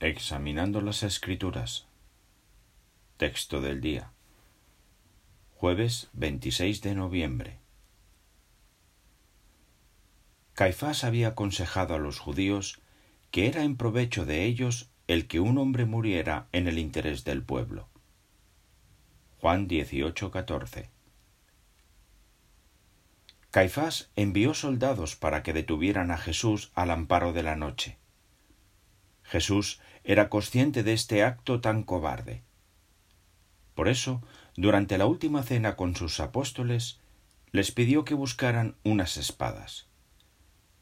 Examinando las Escrituras. Texto del día. Jueves 26 de noviembre. Caifás había aconsejado a los judíos que era en provecho de ellos el que un hombre muriera en el interés del pueblo. Juan 18:14. Caifás envió soldados para que detuvieran a Jesús al amparo de la noche. Jesús era consciente de este acto tan cobarde. Por eso, durante la última cena con sus apóstoles, les pidió que buscaran unas espadas.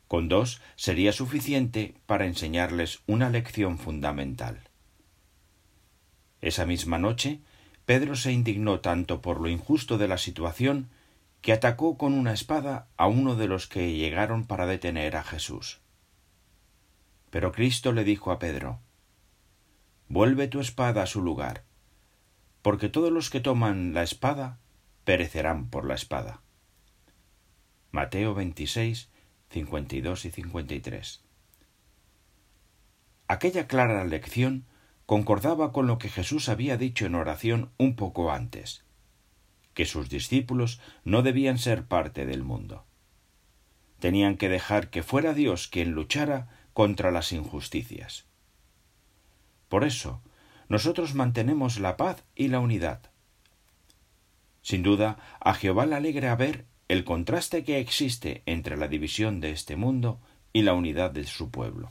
Con dos sería suficiente para enseñarles una lección fundamental. Esa misma noche, Pedro se indignó tanto por lo injusto de la situación que atacó con una espada a uno de los que llegaron para detener a Jesús. Pero Cristo le dijo a Pedro, Vuelve tu espada a su lugar, porque todos los que toman la espada perecerán por la espada. Mateo 26, 52 y 53. Aquella clara lección concordaba con lo que Jesús había dicho en oración un poco antes, que sus discípulos no debían ser parte del mundo. Tenían que dejar que fuera Dios quien luchara contra las injusticias. Por eso, nosotros mantenemos la paz y la unidad. Sin duda, a Jehová le alegra ver el contraste que existe entre la división de este mundo y la unidad de su pueblo.